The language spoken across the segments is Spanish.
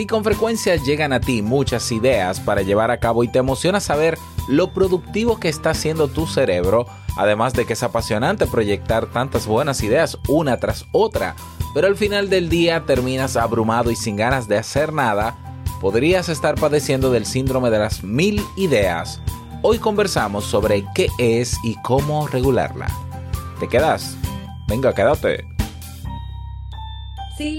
Si con frecuencia llegan a ti muchas ideas para llevar a cabo y te emociona saber lo productivo que está haciendo tu cerebro, además de que es apasionante proyectar tantas buenas ideas una tras otra, pero al final del día terminas abrumado y sin ganas de hacer nada, podrías estar padeciendo del síndrome de las mil ideas. Hoy conversamos sobre qué es y cómo regularla. ¿Te quedas? Venga, quédate. Si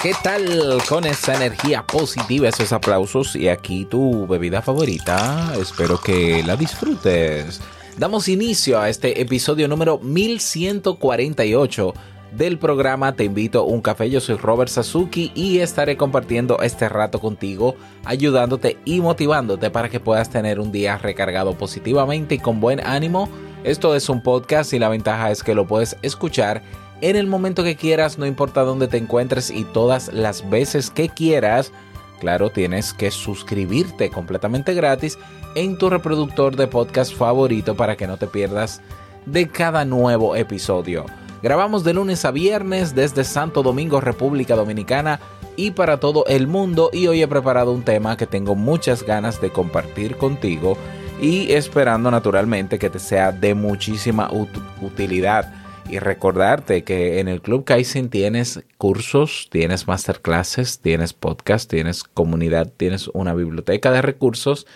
¿Qué tal con esa energía positiva, esos aplausos y aquí tu bebida favorita? Espero que la disfrutes. Damos inicio a este episodio número 1148 del programa Te invito a un café. Yo soy Robert Sasuki y estaré compartiendo este rato contigo, ayudándote y motivándote para que puedas tener un día recargado positivamente y con buen ánimo. Esto es un podcast y la ventaja es que lo puedes escuchar en el momento que quieras, no importa dónde te encuentres y todas las veces que quieras. Claro, tienes que suscribirte completamente gratis en tu reproductor de podcast favorito para que no te pierdas de cada nuevo episodio. Grabamos de lunes a viernes desde Santo Domingo, República Dominicana y para todo el mundo y hoy he preparado un tema que tengo muchas ganas de compartir contigo y esperando naturalmente que te sea de muchísima ut- utilidad y recordarte que en el Club Kaizen tienes cursos, tienes masterclasses, tienes podcast, tienes comunidad, tienes una biblioteca de recursos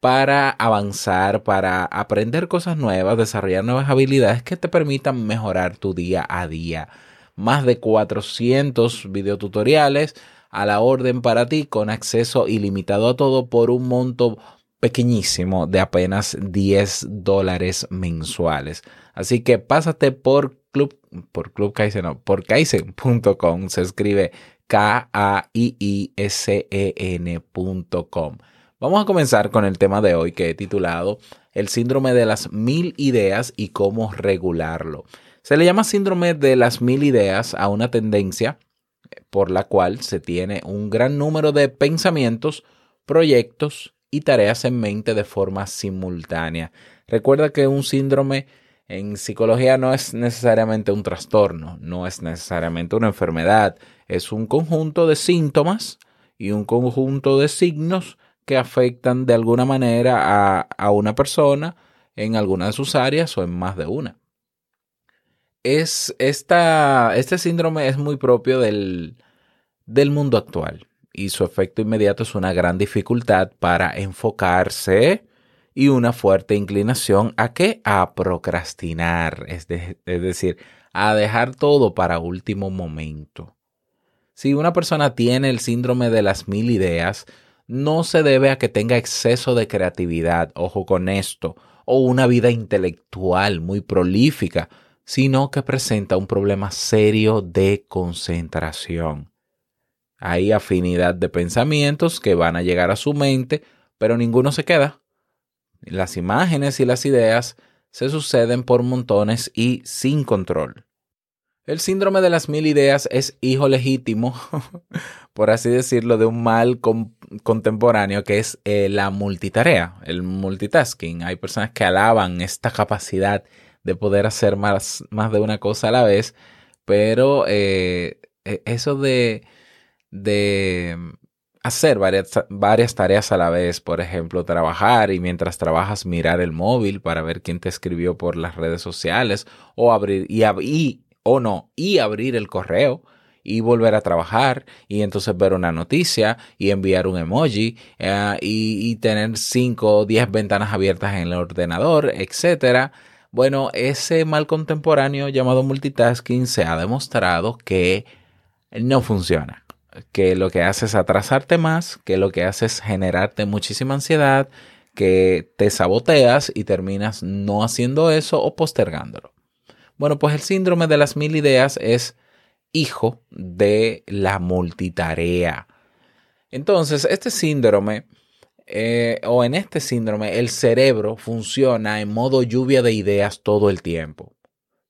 para avanzar, para aprender cosas nuevas, desarrollar nuevas habilidades que te permitan mejorar tu día a día. Más de 400 videotutoriales a la orden para ti con acceso ilimitado a todo por un monto pequeñísimo de apenas 10 dólares mensuales. Así que pásate por Club, por no, por Kaizen.com, se escribe K-A-I-I-S-E-N.com. Vamos a comenzar con el tema de hoy que he titulado El síndrome de las mil ideas y cómo regularlo. Se le llama síndrome de las mil ideas a una tendencia por la cual se tiene un gran número de pensamientos, proyectos y tareas en mente de forma simultánea. Recuerda que un síndrome en psicología no es necesariamente un trastorno, no es necesariamente una enfermedad, es un conjunto de síntomas y un conjunto de signos que afectan de alguna manera a, a una persona en alguna de sus áreas o en más de una. Es esta, este síndrome es muy propio del, del mundo actual y su efecto inmediato es una gran dificultad para enfocarse y una fuerte inclinación a qué? A procrastinar, es, es decir, a dejar todo para último momento. Si una persona tiene el síndrome de las mil ideas, no se debe a que tenga exceso de creatividad, ojo con esto, o una vida intelectual muy prolífica, sino que presenta un problema serio de concentración. Hay afinidad de pensamientos que van a llegar a su mente, pero ninguno se queda. Las imágenes y las ideas se suceden por montones y sin control. El síndrome de las mil ideas es hijo legítimo, por así decirlo, de un mal con- contemporáneo que es eh, la multitarea, el multitasking. Hay personas que alaban esta capacidad de poder hacer más, más de una cosa a la vez, pero eh, eh, eso de, de hacer varias, tareas a la vez, por ejemplo, trabajar y mientras trabajas mirar el móvil para ver quién te escribió por las redes sociales o abrir y, o no y abrir el correo y volver a trabajar y entonces ver una noticia y enviar un emoji y, y tener 5 o 10 ventanas abiertas en el ordenador, etcétera. Bueno, ese mal contemporáneo llamado multitasking se ha demostrado que no funciona. Que lo que hace es atrasarte más, que lo que hace es generarte muchísima ansiedad, que te saboteas y terminas no haciendo eso o postergándolo. Bueno, pues el síndrome de las mil ideas es hijo de la multitarea. Entonces, este síndrome, eh, o en este síndrome, el cerebro funciona en modo lluvia de ideas todo el tiempo.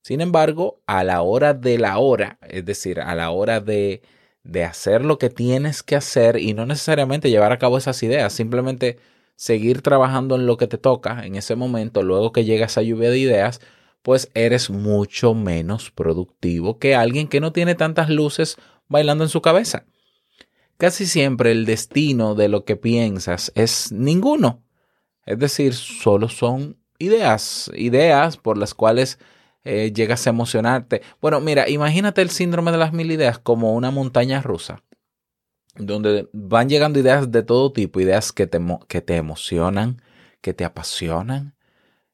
Sin embargo, a la hora de la hora, es decir, a la hora de, de hacer lo que tienes que hacer y no necesariamente llevar a cabo esas ideas, simplemente seguir trabajando en lo que te toca en ese momento, luego que llega esa lluvia de ideas, pues eres mucho menos productivo que alguien que no tiene tantas luces bailando en su cabeza. Casi siempre el destino de lo que piensas es ninguno. Es decir, solo son ideas, ideas por las cuales eh, llegas a emocionarte. Bueno, mira, imagínate el síndrome de las mil ideas como una montaña rusa, donde van llegando ideas de todo tipo, ideas que te, que te emocionan, que te apasionan,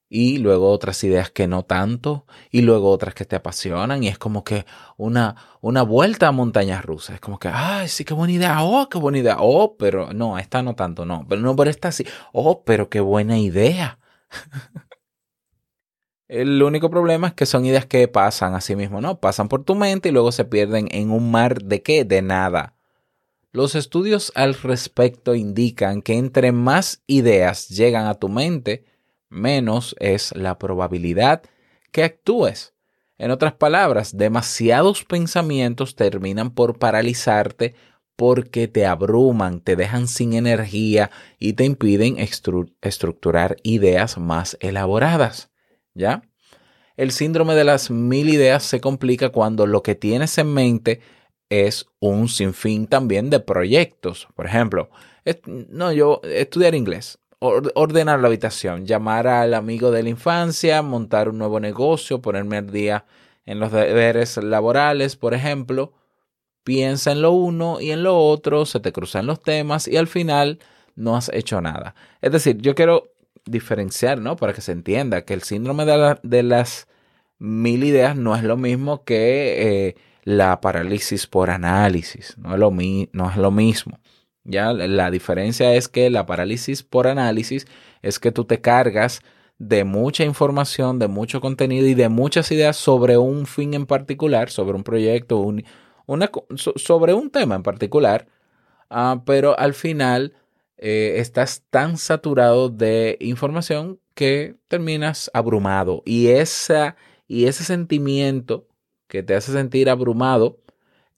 y luego otras ideas que no tanto, y luego otras que te apasionan, y es como que una, una vuelta a montañas rusas, es como que, ay, sí, qué buena idea, oh, qué buena idea, oh, pero no, esta no tanto, no, pero no, pero esta sí, oh, pero qué buena idea. El único problema es que son ideas que pasan así mismo, ¿no? Pasan por tu mente y luego se pierden en un mar de qué? De nada. Los estudios al respecto indican que entre más ideas llegan a tu mente, menos es la probabilidad que actúes. En otras palabras, demasiados pensamientos terminan por paralizarte porque te abruman, te dejan sin energía y te impiden estructurar ideas más elaboradas. ¿Ya? El síndrome de las mil ideas se complica cuando lo que tienes en mente es un sinfín también de proyectos. Por ejemplo, no, yo estudiar inglés ordenar la habitación, llamar al amigo de la infancia, montar un nuevo negocio, ponerme al día en los deberes laborales, por ejemplo. Piensa en lo uno y en lo otro, se te cruzan los temas y al final no has hecho nada. Es decir, yo quiero diferenciar, ¿no? Para que se entienda que el síndrome de, las mil ideas no es lo mismo que eh, la parálisis por análisis, no es lo, mi no es lo mismo. Ya la diferencia es que la parálisis por análisis es que tú te cargas de mucha información, de mucho contenido y de muchas ideas sobre un fin en particular, sobre un proyecto, un, sobre un tema en particular, uh, pero al final eh, estás tan saturado de información que terminas abrumado y, esa, y ese sentimiento que te hace sentir abrumado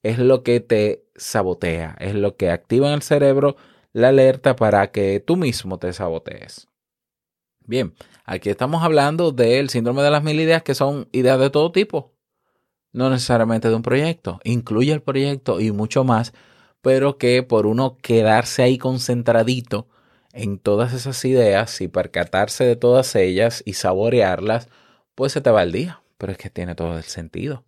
es lo que te sabotea, es lo que activa en el cerebro la alerta para que tú mismo te sabotees. Bien, aquí estamos hablando del síndrome de las mil ideas, que son ideas de todo tipo, no necesariamente de un proyecto, incluye el proyecto y mucho más, pero que por uno quedarse ahí concentradito en todas esas ideas y percatarse de todas ellas y saborearlas, pues se te va el día, pero es que tiene todo el sentido.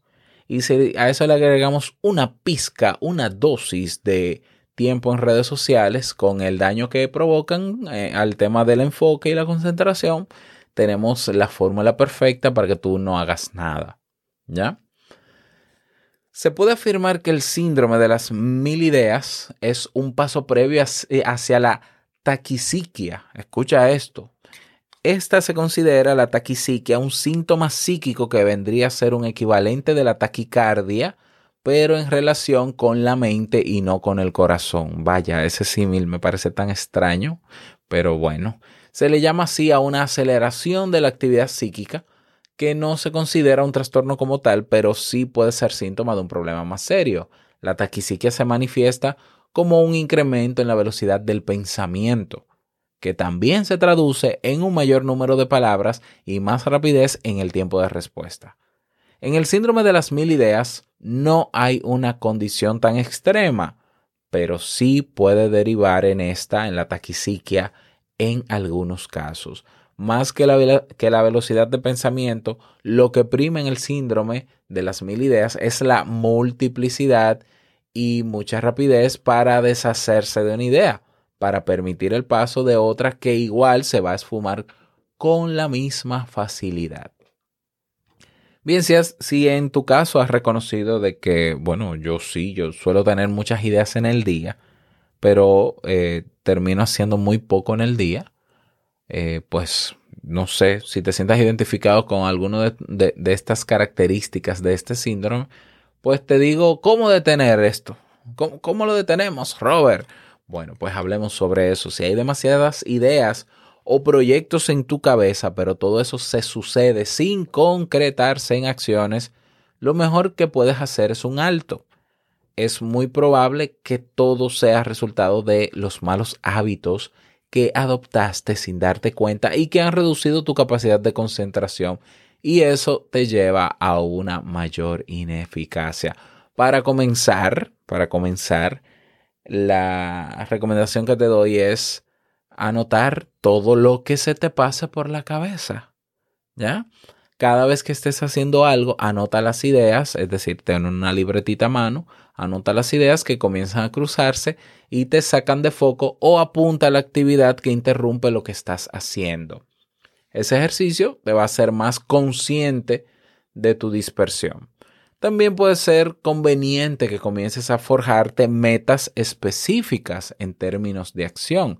Y si a eso le agregamos una pizca, una dosis de tiempo en redes sociales con el daño que provocan eh, al tema del enfoque y la concentración, tenemos la fórmula perfecta para que tú no hagas nada. ¿Ya? Se puede afirmar que el síndrome de las mil ideas es un paso previo hacia la taquisiquia. Escucha esto. Esta se considera la taquisiquia un síntoma psíquico que vendría a ser un equivalente de la taquicardia, pero en relación con la mente y no con el corazón. Vaya, ese símil me parece tan extraño, pero bueno, se le llama así a una aceleración de la actividad psíquica que no se considera un trastorno como tal, pero sí puede ser síntoma de un problema más serio. La taquisiquia se manifiesta como un incremento en la velocidad del pensamiento que también se traduce en un mayor número de palabras y más rapidez en el tiempo de respuesta. En el síndrome de las mil ideas no hay una condición tan extrema, pero sí puede derivar en esta, en la taquisiquia, en algunos casos. Más que la, que la velocidad de pensamiento, lo que prima en el síndrome de las mil ideas es la multiplicidad y mucha rapidez para deshacerse de una idea, para permitir el paso de otra que igual se va a esfumar con la misma facilidad. Bien, si, si en tu caso has reconocido de que, bueno, yo sí, yo suelo tener muchas ideas en el día, pero eh, termino haciendo muy poco en el día, eh, pues no sé si te sientas identificado con alguno de, de- de estas características de este síndrome, pues te digo, ¿cómo detener esto? ¿Cómo, cómo lo detenemos, Robert? Bueno, pues hablemos sobre eso. Si hay demasiadas ideas o proyectos en tu cabeza, pero todo eso se sucede sin concretarse en acciones, lo mejor que puedes hacer es un alto. Es muy probable que todo sea resultado de los malos hábitos que adoptaste sin darte cuenta y que han reducido tu capacidad de concentración y eso te lleva a una mayor ineficacia. Para comenzar, para comenzar, la recomendación que te doy es anotar todo lo que se te pase por la cabeza. ¿Ya? Cada vez que estés haciendo algo, anota las ideas, es decir, ten una libretita a mano, anota las ideas que comienzan a cruzarse y te sacan de foco o apunta a la actividad que interrumpe lo que estás haciendo. Ese ejercicio te va a hacer más consciente de tu dispersión. También puede ser conveniente que comiences a forjarte metas específicas en términos de acción.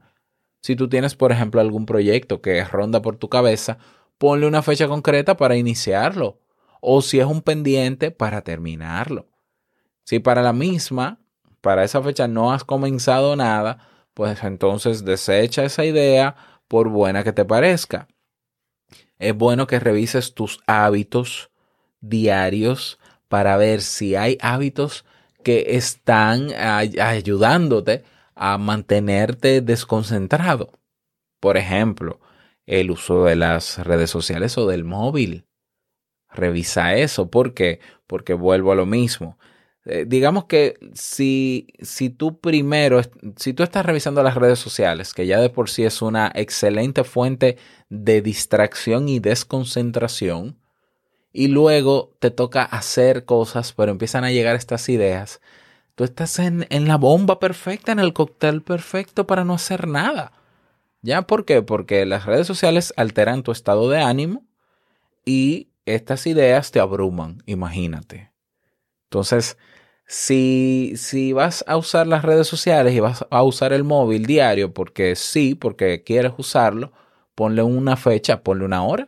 Si tú tienes, por ejemplo, algún proyecto que ronda por tu cabeza, ponle una fecha concreta para iniciarlo. O si es un pendiente, para terminarlo. Si para la misma, para esa fecha no has comenzado nada, pues entonces desecha esa idea por buena que te parezca. Es bueno que revises tus hábitos diarios para ver si hay hábitos que están ay- ayudándote a mantenerte desconcentrado. Por ejemplo, el uso de las redes sociales o del móvil. Revisa eso. ¿Por qué? Porque vuelvo a lo mismo. Eh, digamos que si, si tú primero, si tú estás revisando las redes sociales, que ya de por sí es una excelente fuente de distracción y desconcentración, y luego te toca hacer cosas, pero empiezan a llegar estas ideas, tú estás en, en la bomba perfecta, en el cóctel perfecto para no hacer nada. ¿Ya? ¿Por qué? Porque las redes sociales alteran tu estado de ánimo y estas ideas te abruman, imagínate. Entonces, si, si vas a usar las redes sociales y vas a usar el móvil diario porque sí, porque quieres usarlo, ponle una fecha, ponle una hora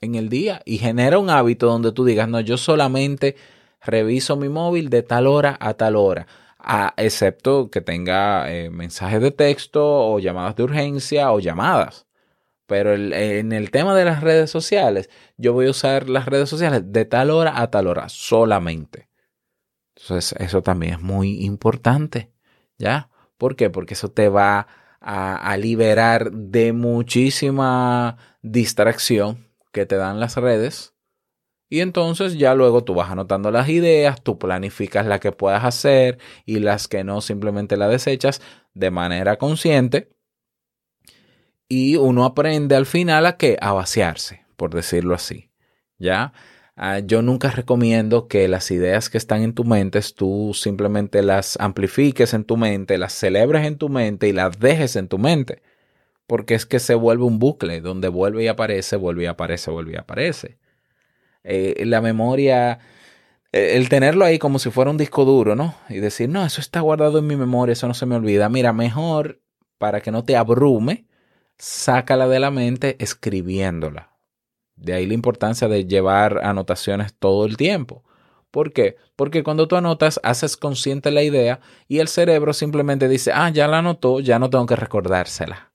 en el día y genera un hábito donde tú digas, no, yo solamente reviso mi móvil de tal hora a tal hora, a- excepto que tenga eh, mensajes de texto o llamadas de urgencia o llamadas. Pero en el tema de las redes sociales, yo voy a usar las redes sociales de tal hora a tal hora solamente. Entonces, eso también es muy importante, ¿ya? ¿Por qué? Porque eso te va a, liberar de muchísima distracción que te dan las redes. Y entonces ya luego tú vas anotando las ideas, tú planificas las que puedas hacer y las que no simplemente las desechas de manera consciente. Y uno aprende al final a que a vaciarse, por decirlo así. ¿Ya? Ah, yo nunca recomiendo que las ideas que están en tu mente tú simplemente las amplifiques en tu mente, las celebres en tu mente y las dejes en tu mente. Porque es que se vuelve un bucle donde vuelve y aparece, vuelve y aparece, vuelve y aparece. Eh, la memoria, eh, el tenerlo ahí como si fuera un disco duro, ¿no? Y decir, no, eso está guardado en mi memoria, eso no se me olvida. Mira, mejor para que no te abrume, sácala de la mente escribiéndola. De ahí la importancia de llevar anotaciones todo el tiempo. ¿Por qué? Porque cuando tú anotas, haces consciente la idea y el cerebro simplemente dice, ah, ya la anotó, ya no tengo que recordársela.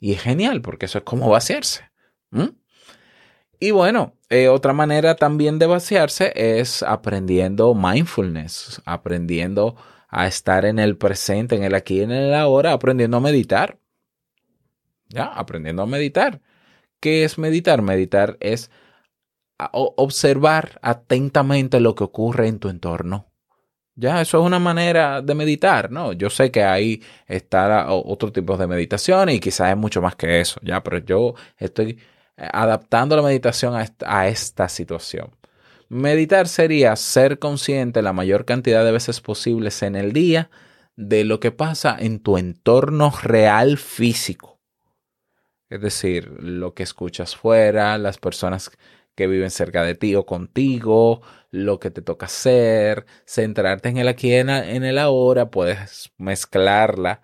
Y es genial, porque eso es como vaciarse. Y bueno, eh, otra manera también de vaciarse es aprendiendo mindfulness, aprendiendo a estar en el presente, en el aquí y en el ahora, aprendiendo a meditar. Ya, aprendiendo a meditar. ¿Qué es meditar? Meditar es observar atentamente lo que ocurre en tu entorno. Ya, eso es una manera de meditar, ¿no? Yo sé que ahí está otro tipo de meditación y quizás es mucho más que eso, ya, pero yo estoy eh, adaptando la meditación a esta, a esta situación. Meditar sería ser consciente la mayor cantidad de veces posibles en el día de lo que pasa en tu entorno real físico. Es decir, lo que escuchas fuera, las personas que viven cerca de ti o contigo, lo que te toca hacer, centrarte en el aquí en, en el ahora, puedes mezclarla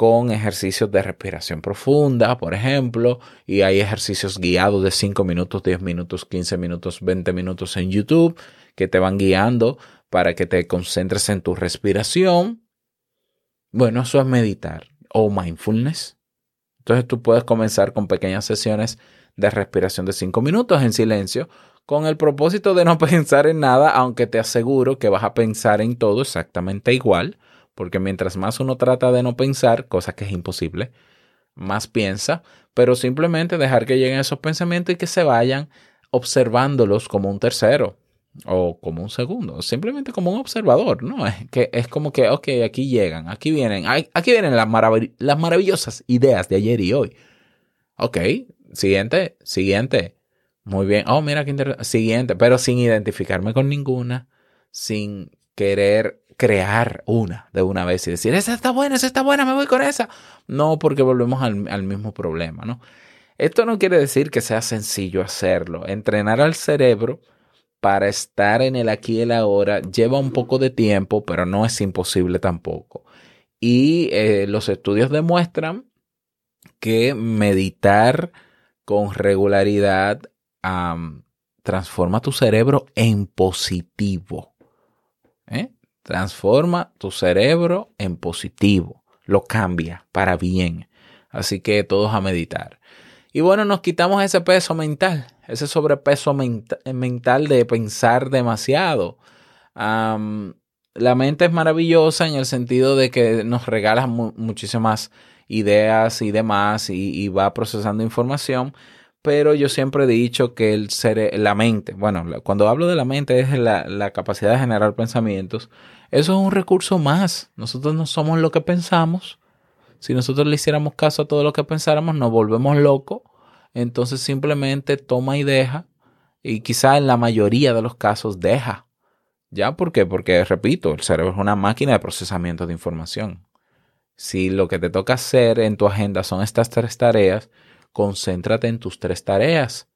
con ejercicios de respiración profunda, por ejemplo, y hay ejercicios guiados de 5 minutos, 10 minutos, 15 minutos, 20 minutos en YouTube que te van guiando para que te concentres en tu respiración. Bueno, eso es meditar o mindfulness. Entonces tú puedes comenzar con pequeñas sesiones de respiración de 5 minutos en silencio con el propósito de no pensar en nada, aunque te aseguro que vas a pensar en todo exactamente igual, porque mientras más uno trata de no pensar, cosa que es imposible, más piensa, pero simplemente dejar que lleguen esos pensamientos y que se vayan observándolos como un tercero o como un segundo, simplemente como un observador, ¿no? Es que es como que, ok, aquí llegan, aquí vienen, aquí vienen las, las maravillosas ideas de ayer y hoy. Ok, siguiente, siguiente. Muy bien. Oh, mira qué interesante. Siguiente, pero sin identificarme con ninguna, sin querer crear una de una vez y decir, esa está buena, esa está buena, me voy con esa. No, porque volvemos al, al mismo problema, ¿no? Esto no quiere decir que sea sencillo hacerlo. Entrenar al cerebro para estar en el aquí y el ahora lleva un poco de tiempo, pero no es imposible tampoco. Y eh, los estudios demuestran que meditar con regularidad transforma tu cerebro en positivo. ¿eh? Transforma tu cerebro en positivo. Lo cambia para bien. Así que todos a meditar. Y bueno, nos quitamos ese peso mental, ese sobrepeso menta- mental de pensar demasiado. La mente es maravillosa en el sentido de que nos regala mu- muchísimas ideas y demás y, va procesando información, pero yo siempre he dicho que el cere- la mente, bueno, cuando hablo de la mente es la, la capacidad de generar pensamientos, eso es un recurso más. Nosotros no somos lo que pensamos. Si nosotros le hiciéramos caso a todo lo que pensáramos, nos volvemos locos. Entonces simplemente toma y deja. Y quizá en la mayoría de los casos deja. ¿Ya? ¿Por qué? Porque, repito, el cerebro es una máquina de procesamiento de información. Si lo que te toca hacer en tu agenda son estas tres tareas, concéntrate en tus tres tareas.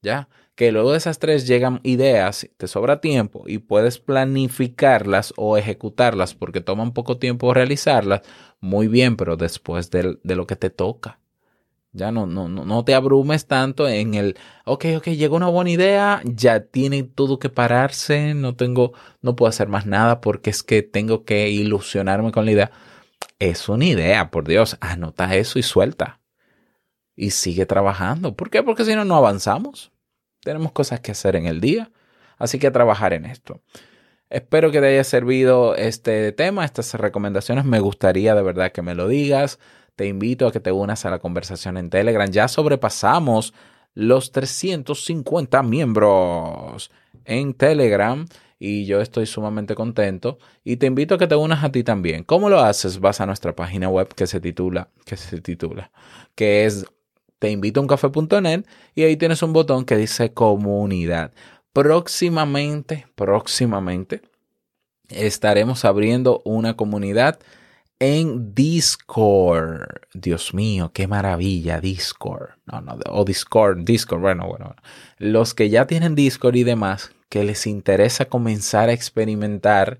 ¿Ya? Que luego de esas tres llegan ideas, te sobra tiempo y puedes planificarlas o ejecutarlas porque toma un poco tiempo realizarlas, muy bien, pero después del- de, lo que te toca. Ya no, no, no, no te abrumes tanto en el, ok, ok, llegó una buena idea, ya tiene todo que pararse, no tengo, no puedo hacer más nada porque es que tengo que ilusionarme con la idea. Es una idea, por Dios, anota eso y suelta. Y sigue trabajando. ¿Por qué? Porque si no, no avanzamos. Tenemos cosas que hacer en el día. Así que a trabajar en esto. Espero que te haya servido este tema, estas recomendaciones. Me gustaría de verdad que me lo digas. Te invito a que te unas a la conversación en Telegram. Ya sobrepasamos los 350 miembros en Telegram y yo estoy sumamente contento y te invito a que te unas a ti también. ¿Cómo lo haces? Vas a nuestra página web que se titula, que se titula, que es teinvitouncafe.net y ahí tienes un botón que dice comunidad. Próximamente, próximamente estaremos abriendo una comunidad en Discord. Dios mío, qué maravilla, Discord. No, no, o Discord, Discord, bueno, bueno, bueno. Los que ya tienen Discord y demás, que les interesa comenzar a experimentar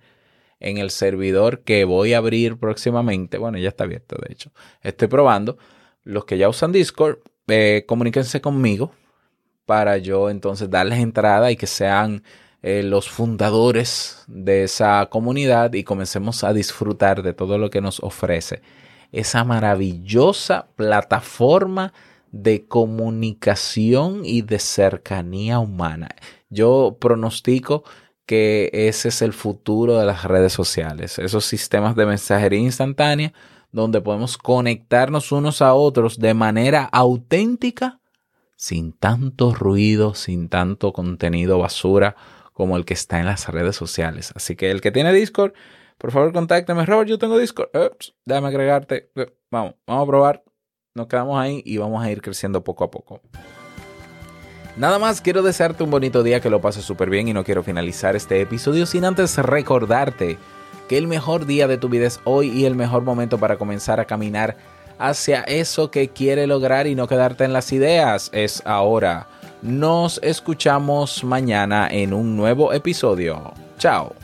en el servidor que voy a abrir próximamente. Bueno, ya está abierto, de hecho. Estoy probando. Los que ya usan Discord, eh, comuníquense conmigo para yo entonces darles entrada y que sean eh, los fundadores de esa comunidad y comencemos a disfrutar de todo lo que nos ofrece esa maravillosa plataforma de comunicación y de cercanía humana. Yo pronostico que ese es el futuro de las redes sociales, esos sistemas de mensajería instantánea donde podemos conectarnos unos a otros de manera auténtica, sin tanto ruido, sin tanto contenido basura como el que está en las redes sociales. Así que el que tiene Discord, por favor contácteme. Robert, yo tengo Discord. Ups, déjame agregarte. Eh, Vamos, vamos a probar. Nos quedamos ahí y vamos a ir creciendo poco a poco. Nada más, quiero desearte un bonito día, que lo pases súper bien y no quiero finalizar este episodio sin antes recordarte que el mejor día de tu vida es hoy y el mejor momento para comenzar a caminar hacia eso que quiere lograr y no quedarte en las ideas es ahora. Nos escuchamos mañana en un nuevo episodio. Chao.